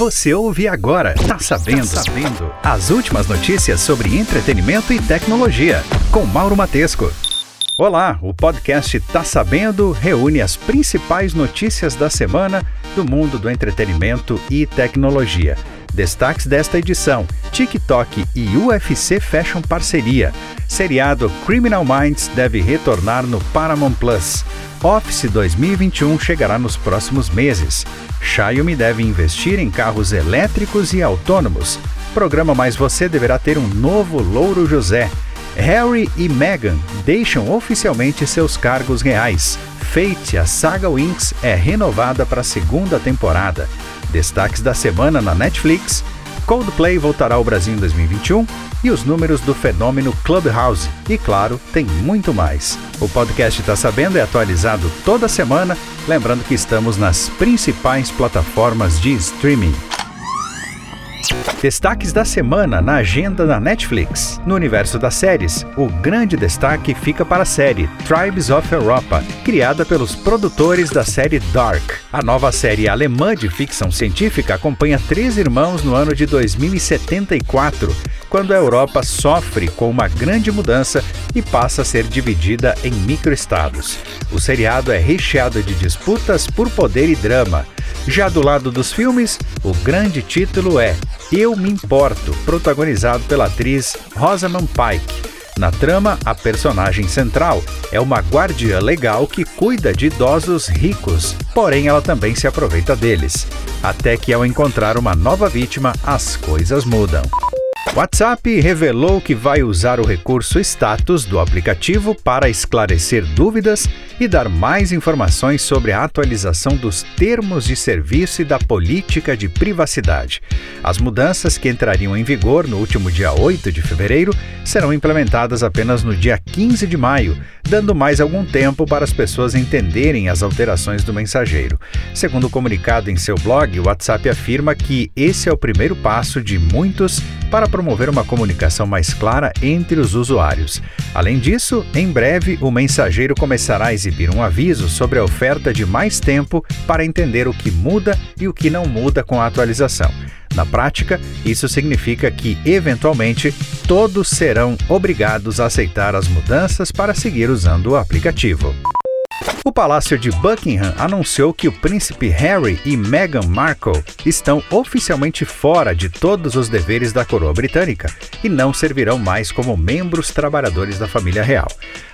Você ouve agora, tá sabendo, tá sabendo. As últimas notícias sobre entretenimento e tecnologia, com Mauro Matesco. Olá, o podcast Tá Sabendo reúne as principais notícias da semana do mundo do entretenimento e tecnologia. Destaques desta edição: TikTok e UFC fecham parceria. Seriado Criminal Minds deve retornar no Paramount Plus. Office 2021 chegará nos próximos meses. Xiaomi deve investir em carros elétricos e autônomos. Programa Mais Você deverá ter um novo Louro José. Harry e Meghan deixam oficialmente seus cargos reais. Fate, a saga Winx, é renovada para a segunda temporada. Destaques da semana na Netflix: Coldplay voltará ao Brasil em 2021 e os números do fenômeno Clubhouse. E claro, tem muito mais. O podcast Tá Sabendo é atualizado toda semana, lembrando que estamos nas principais plataformas de streaming. Destaques da semana na agenda da Netflix. No universo das séries, o grande destaque fica para a série Tribes of Europa, criada pelos produtores da série Dark. A nova série alemã de ficção científica acompanha três irmãos no ano de 2074, quando a Europa sofre com uma grande mudança e passa a ser dividida em microestados. O seriado é recheado de disputas por poder e drama. Já do lado dos filmes, o grande título é Eu Me Importo, protagonizado pela atriz Rosamund Pike. Na trama, a personagem central é uma guardiã legal que cuida de idosos ricos, porém ela também se aproveita deles. Até que ao encontrar uma nova vítima, as coisas mudam. WhatsApp revelou que vai usar o recurso Status do aplicativo para esclarecer dúvidas e dar mais informações sobre a atualização dos termos de serviço e da política de privacidade. As mudanças que entrariam em vigor no último dia 8 de fevereiro serão implementadas apenas no dia 15 de maio, dando mais algum tempo para as pessoas entenderem as alterações do mensageiro. Segundo o comunicado em seu blog, o WhatsApp afirma que esse é o primeiro passo de muitos para promover uma comunicação mais clara entre os usuários. Além disso, em breve o mensageiro começará a exibir um aviso sobre a oferta de mais tempo para entender o que muda e o que não muda com a atualização. Na prática, isso significa que, eventualmente, todos serão obrigados a aceitar as mudanças para seguir usando o aplicativo. O Palácio de Buckingham anunciou que o príncipe Harry e Meghan Markle estão oficialmente fora de todos os deveres da coroa britânica e não servirão mais como membros trabalhadores da família real.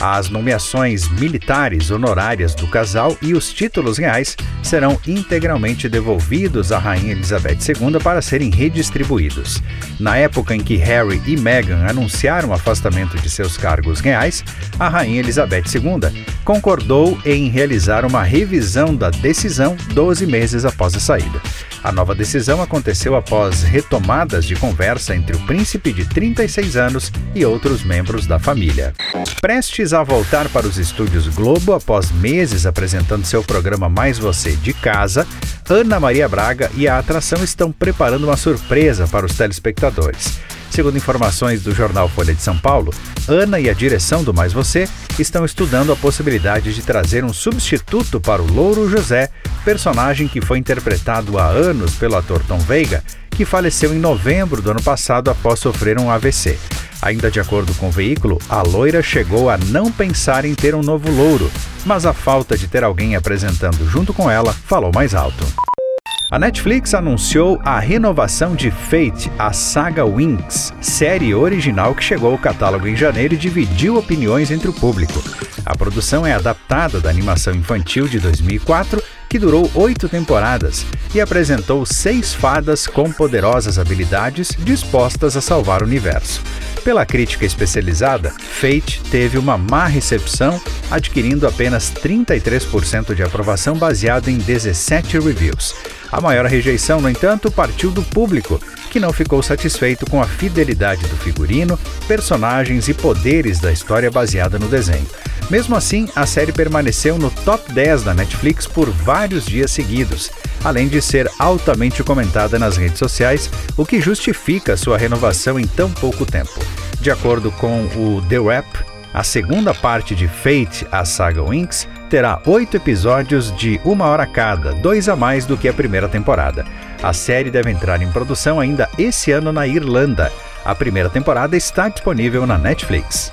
As nomeações militares honorárias do casal e os títulos reais serão integralmente devolvidos à Rainha Elizabeth II para serem redistribuídos. Na época em que Harry e Meghan anunciaram o afastamento de seus cargos reais, a Rainha Elizabeth II concordou em realizar uma revisão da decisão 12 meses após a saída. A nova decisão aconteceu após retomadas de conversa entre o príncipe de 36 anos e outros membros da família. Prestes a voltar para os estúdios Globo após meses apresentando seu programa Mais Você de Casa, Ana Maria Braga e a atração estão preparando uma surpresa para os telespectadores. Segundo informações do jornal Folha de São Paulo, Ana e a direção do Mais Você estão estudando a possibilidade de trazer um substituto para o Louro José, personagem que foi interpretado há anos pelo ator Tom Veiga, que faleceu em novembro do ano passado após sofrer um AVC. Ainda de acordo com o veículo, a loira chegou a não pensar em ter um novo louro, mas a falta de ter alguém apresentando junto com ela falou mais alto. A Netflix anunciou a renovação de Fate, a saga Winx, série original que chegou ao catálogo em janeiro e dividiu opiniões entre o público. A produção é adaptada da animação infantil de 2004, que durou oito temporadas e apresentou seis fadas com poderosas habilidades dispostas a salvar o universo. Pela crítica especializada, Fate teve uma má recepção, adquirindo apenas 33% de aprovação baseado em 17 reviews. A maior rejeição, no entanto, partiu do público, que não ficou satisfeito com a fidelidade do figurino, personagens e poderes da história baseada no desenho. Mesmo assim, a série permaneceu no top 10 da Netflix por vários dias seguidos, além de ser altamente comentada nas redes sociais, o que justifica sua renovação em tão pouco tempo. De acordo com o The Wrap, a segunda parte de Fate, a saga Winx, terá oito episódios de uma hora cada, dois a mais do que a primeira temporada. A série deve entrar em produção ainda esse ano na Irlanda. A primeira temporada está disponível na Netflix.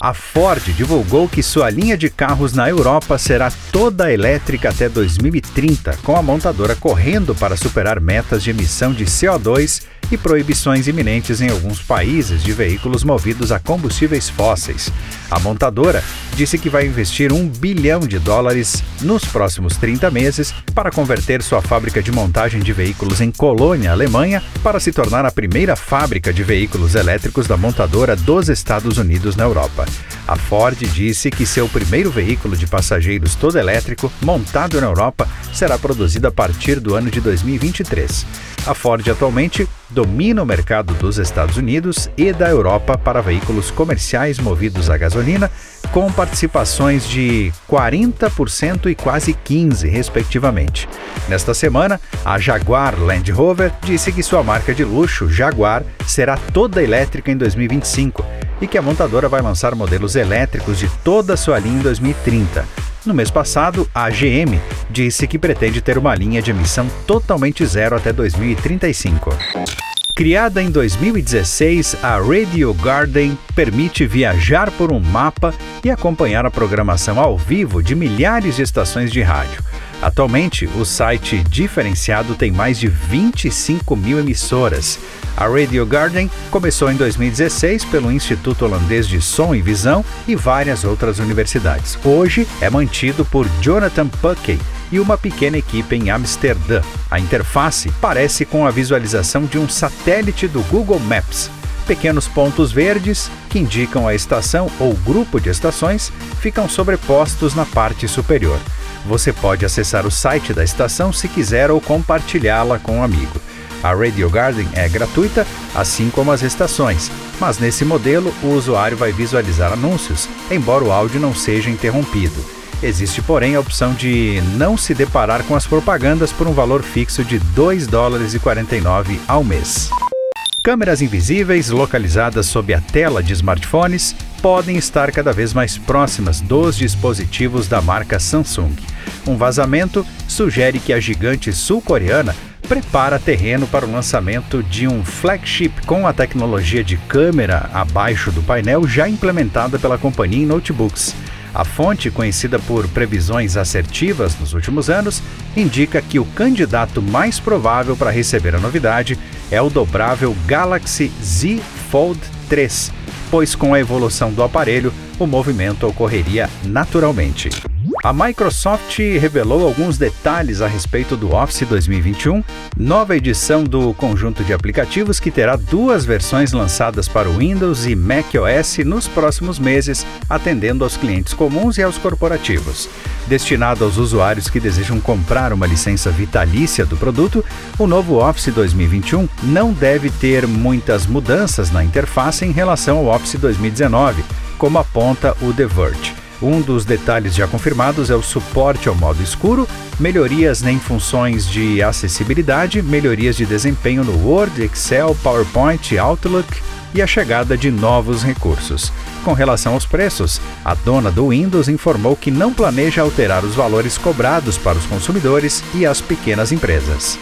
A Ford divulgou que sua linha de carros na Europa será toda elétrica até 2030, com a montadora correndo para superar metas de emissão de CO2 e proibições iminentes em alguns países de veículos movidos a combustíveis fósseis. A montadora disse que vai investir um bilhão de dólares nos próximos 30 meses para converter sua fábrica de montagem de veículos em Colônia, Alemanha, para se tornar a primeira fábrica de veículos elétricos da montadora dos Estados Unidos na Europa. A Ford disse que seu primeiro veículo de passageiros todo elétrico, montado na Europa, será produzido a partir do ano de 2023. A Ford atualmente domina o mercado dos Estados Unidos e da Europa para veículos comerciais movidos a gasolina, com participações de 40% e quase 15%, respectivamente. Nesta semana, a Jaguar Land Rover disse que sua marca de luxo, Jaguar, será toda elétrica em 2025 e que a montadora vai lançar modelos elétricos de toda a sua linha em 2030. No mês passado, a GM disse que pretende ter uma linha de emissão totalmente zero até 2035. Criada em 2016, a Radio Garden permite viajar por um mapa e acompanhar a programação ao vivo de milhares de estações de rádio. Atualmente, o site diferenciado tem mais de 25 mil emissoras. A Radio Garden começou em 2016 pelo Instituto Holandês de Som e Visão e várias outras universidades. Hoje é mantido por Jonathan Puckey e uma pequena equipe em Amsterdã. A interface parece com a visualização de um satélite do Google Maps. Pequenos pontos verdes, que indicam a estação ou grupo de estações, ficam sobrepostos na parte superior. Você pode acessar o site da estação se quiser ou compartilhá-la com um amigo. A Radio Garden é gratuita, assim como as estações, mas nesse modelo o usuário vai visualizar anúncios, embora o áudio não seja interrompido. Existe, porém, a opção de não se deparar com as propagandas por um valor fixo de 2 dólares e 49 ao mês. Câmeras invisíveis localizadas sob a tela de smartphones podem estar cada vez mais próximas dos dispositivos da marca Samsung. Um vazamento sugere que a gigante sul-coreana prepara terreno para o lançamento de um flagship com a tecnologia de câmera abaixo do painel já implementada pela companhia em notebooks. A fonte, conhecida por previsões assertivas nos últimos anos, indica que o candidato mais provável para receber a novidade é o dobrável Galaxy Z Fold 3, pois com a evolução do aparelho, o movimento ocorreria naturalmente. A Microsoft revelou alguns detalhes a respeito do Office 2021, nova edição do conjunto de aplicativos que terá duas versões lançadas para o Windows e macOS nos próximos meses, atendendo aos clientes comuns e aos corporativos. Destinado aos usuários que desejam comprar uma licença vitalícia do produto, o novo Office 2021 não deve ter muitas mudanças na interface em relação ao Office 2019, como aponta o The Verge. Um dos detalhes já confirmados é o suporte ao modo escuro, melhorias em funções de acessibilidade, melhorias de desempenho no Word, Excel, PowerPoint Outlook e a chegada de novos recursos. Com relação aos preços, a dona do Windows informou que não planeja alterar os valores cobrados para os consumidores e as pequenas empresas.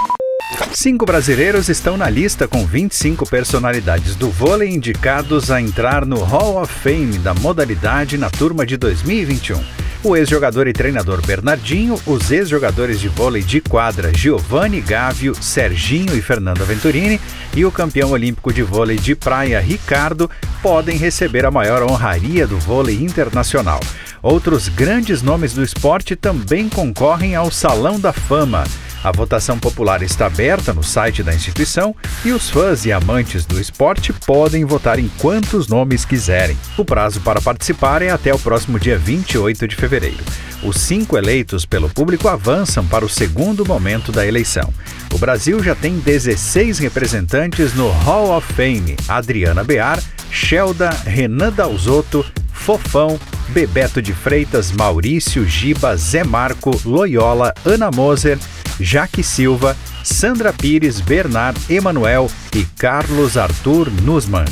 Cinco brasileiros estão na lista com 25 personalidades do vôlei indicados a entrar no Hall of Fame da modalidade na turma de 2021. O ex-jogador e treinador Bernardinho, os ex-jogadores de vôlei de quadra Giovanni Gávio, Serginho e Fernando Venturini e o campeão olímpico de vôlei de praia Ricardo podem receber a maior honraria do vôlei internacional. Outros grandes nomes do esporte também concorrem ao Salão da Fama. A votação popular está aberta no site da instituição e os fãs e amantes do esporte podem votar em quantos nomes quiserem. O prazo para participar é até o próximo dia 28 de fevereiro. Os cinco eleitos pelo público avançam para o segundo momento da eleição. O Brasil já tem 16 representantes no Hall of Fame: Adriana Bear, Shelda, Renan Dalzotto, Fofão, Bebeto de Freitas, Maurício, Giba, Zé Marco, Loyola, Ana Moser, Jaque Silva, Sandra Pires, Bernard Emanuel e Carlos Arthur Nussmann.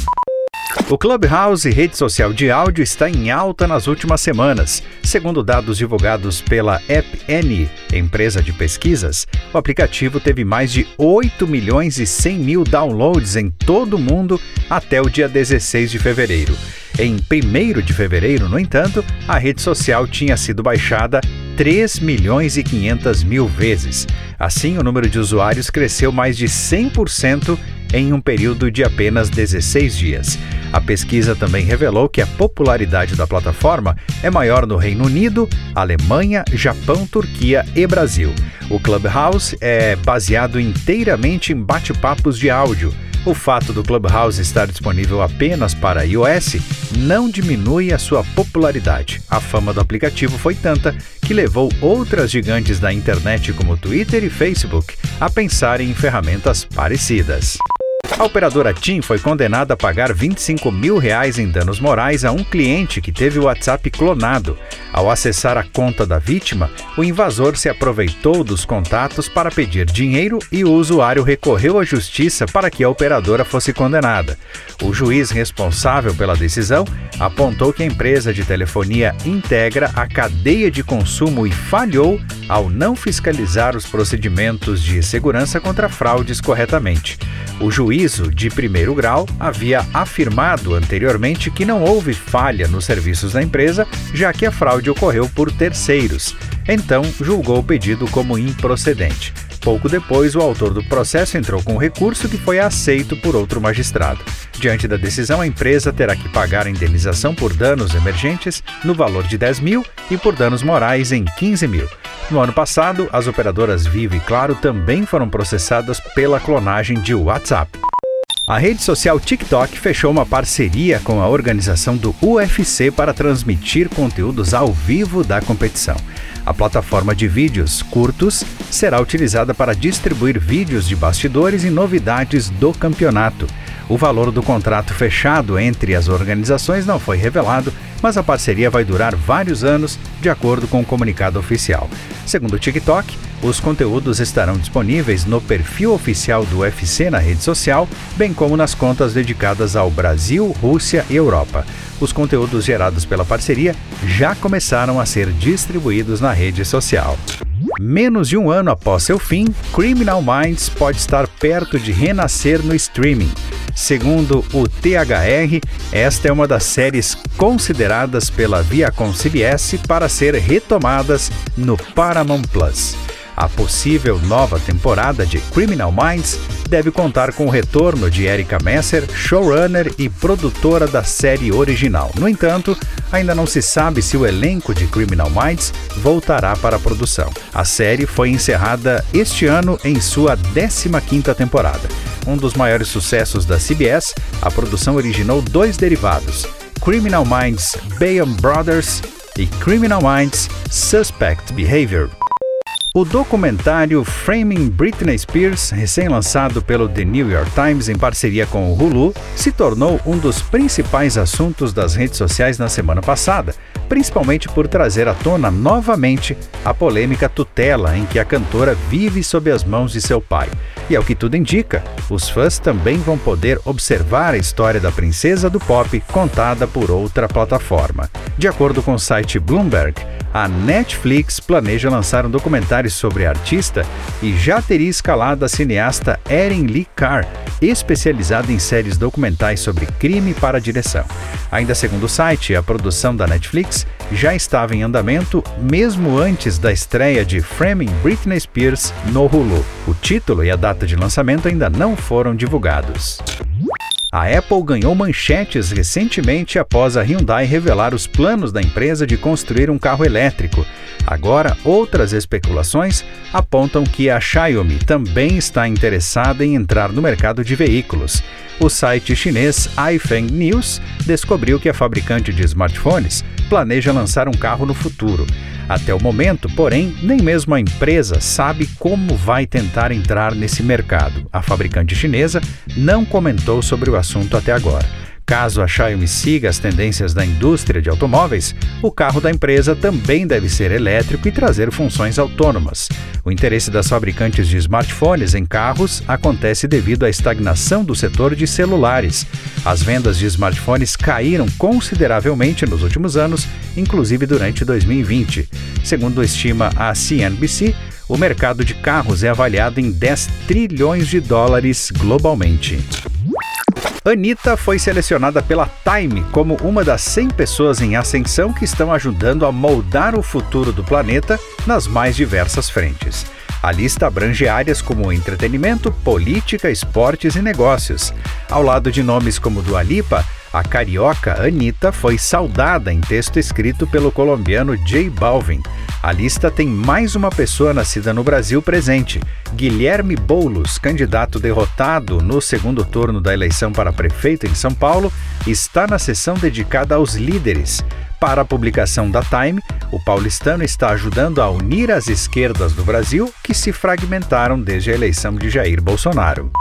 O Clubhouse, rede social de áudio, está em alta nas últimas semanas. Segundo dados divulgados pela AppN, empresa de pesquisas, o aplicativo teve mais de 8 milhões e 100 mil downloads em todo o mundo até o dia 16 de fevereiro. Em 1 de fevereiro, no entanto, a rede social tinha sido baixada 3 milhões e 500 mil vezes. Assim, o número de usuários cresceu mais de 100% em um período de apenas 16 dias. A pesquisa também revelou que a popularidade da plataforma é maior no Reino Unido, Alemanha, Japão, Turquia e Brasil. O Clubhouse é baseado inteiramente em bate-papos de áudio. O fato do Clubhouse estar disponível apenas para iOS não diminui a sua popularidade. A fama do aplicativo foi tanta que levou outras gigantes da internet como Twitter e Facebook a pensarem em ferramentas parecidas. A operadora TIM foi condenada a pagar 25 mil reais em danos morais a um cliente que teve o WhatsApp clonado. Ao acessar a conta da vítima, o invasor se aproveitou dos contatos para pedir dinheiro e o usuário recorreu à justiça para que a operadora fosse condenada. O juiz responsável pela decisão apontou que a empresa de telefonia integra a cadeia de consumo e falhou ao não fiscalizar os procedimentos de segurança contra fraudes corretamente. O juízo de primeiro grau havia afirmado anteriormente que não houve falha nos serviços da empresa, já que a fraude ocorreu por terceiros. Então, julgou o pedido como improcedente. Pouco depois, o autor do processo entrou com recurso que foi aceito por outro magistrado. Diante da decisão, a empresa terá que pagar a indenização por danos emergentes no valor de 10 mil e por danos morais em 15 mil. No ano passado, as operadoras Vivo e Claro também foram processadas pela clonagem de WhatsApp. A rede social TikTok fechou uma parceria com a organização do UFC para transmitir conteúdos ao vivo da competição. A plataforma de vídeos curtos será utilizada para distribuir vídeos de bastidores e novidades do campeonato. O valor do contrato fechado entre as organizações não foi revelado, mas a parceria vai durar vários anos, de acordo com o comunicado oficial. Segundo o TikTok, os conteúdos estarão disponíveis no perfil oficial do UFC na rede social, bem como nas contas dedicadas ao Brasil, Rússia e Europa. Os conteúdos gerados pela parceria já começaram a ser distribuídos na rede social. Menos de um ano após seu fim, Criminal Minds pode estar perto de renascer no streaming. Segundo o THR, esta é uma das séries consideradas pela Viacom CBS para ser retomadas no Paramount Plus. A possível nova temporada de Criminal Minds deve contar com o retorno de Erika Messer, showrunner e produtora da série original. No entanto, ainda não se sabe se o elenco de Criminal Minds voltará para a produção. A série foi encerrada este ano em sua 15ª temporada. Um dos maiores sucessos da CBS, a produção originou dois derivados: Criminal Minds Bayham Brothers e Criminal Minds Suspect Behavior. O documentário Framing Britney Spears, recém-lançado pelo The New York Times em parceria com o Hulu, se tornou um dos principais assuntos das redes sociais na semana passada, principalmente por trazer à tona novamente a polêmica tutela em que a cantora vive sob as mãos de seu pai. E ao que tudo indica, os fãs também vão poder observar a história da princesa do pop contada por outra plataforma. De acordo com o site Bloomberg, a Netflix planeja lançar um documentário sobre a artista e já teria escalado a cineasta Erin Lee Carr, especializada em séries documentais sobre crime para direção. Ainda segundo o site, a produção da Netflix já estava em andamento mesmo antes da estreia de Framing Britney Spears no Hulu. O título e a data de lançamento ainda não foram divulgados. A Apple ganhou manchetes recentemente após a Hyundai revelar os planos da empresa de construir um carro elétrico. Agora, outras especulações apontam que a Xiaomi também está interessada em entrar no mercado de veículos. O site chinês iFeng News descobriu que a fabricante de smartphones planeja lançar um carro no futuro. Até o momento, porém, nem mesmo a empresa sabe como vai tentar entrar nesse mercado. A fabricante chinesa não comentou sobre o assunto até agora. Caso a Xiaomi siga as tendências da indústria de automóveis, o carro da empresa também deve ser elétrico e trazer funções autônomas. O interesse das fabricantes de smartphones em carros acontece devido à estagnação do setor de celulares. As vendas de smartphones caíram consideravelmente nos últimos anos, inclusive durante 2020. Segundo estima a CNBC, o mercado de carros é avaliado em 10 trilhões de dólares globalmente. Anitta foi selecionada pela Time como uma das 100 pessoas em ascensão que estão ajudando a moldar o futuro do planeta nas mais diversas frentes. A lista abrange áreas como entretenimento, política, esportes e negócios. Ao lado de nomes como Dua Lipa, a carioca Anitta foi saudada em texto escrito pelo colombiano J Balvin. A lista tem mais uma pessoa nascida no Brasil presente. Guilherme Boulos, candidato derrotado no segundo turno da eleição para prefeito em São Paulo, está na sessão dedicada aos líderes. Para a publicação da Time, o paulistano está ajudando a unir as esquerdas do Brasil que se fragmentaram desde a eleição de Jair Bolsonaro.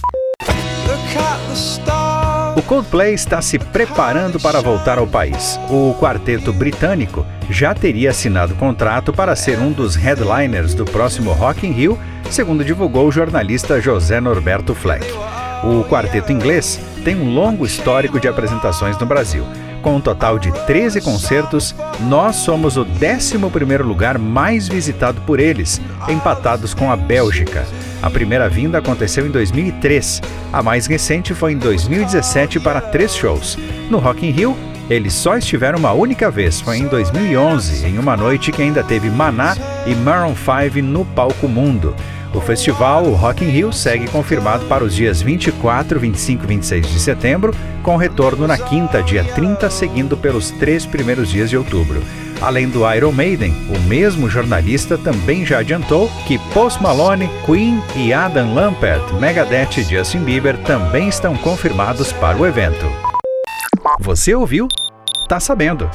Coldplay está se preparando para voltar ao país. O quarteto britânico já teria assinado contrato para ser um dos headliners do próximo Rock in Rio, segundo divulgou o jornalista José Norberto Fleck. O quarteto inglês tem um longo histórico de apresentações no Brasil. Com um total de 13 concertos, nós somos o 11º lugar mais visitado por eles, empatados com a Bélgica. A primeira vinda aconteceu em 2003. A mais recente foi em 2017 para três shows. No Rock in Rio, eles só estiveram uma única vez, foi em 2011, em uma noite que ainda teve Maná e Maroon 5 no palco mundo. O festival, o Rock in Rio, segue confirmado para os dias 24, 25 e 26 de setembro, com retorno na quinta, dia 30, seguindo pelos três primeiros dias de outubro. Além do Iron Maiden, o mesmo jornalista também já adiantou que Post Malone, Queen e Adam Lambert, Megadeth e Justin Bieber também estão confirmados para o evento. Você ouviu? Tá sabendo.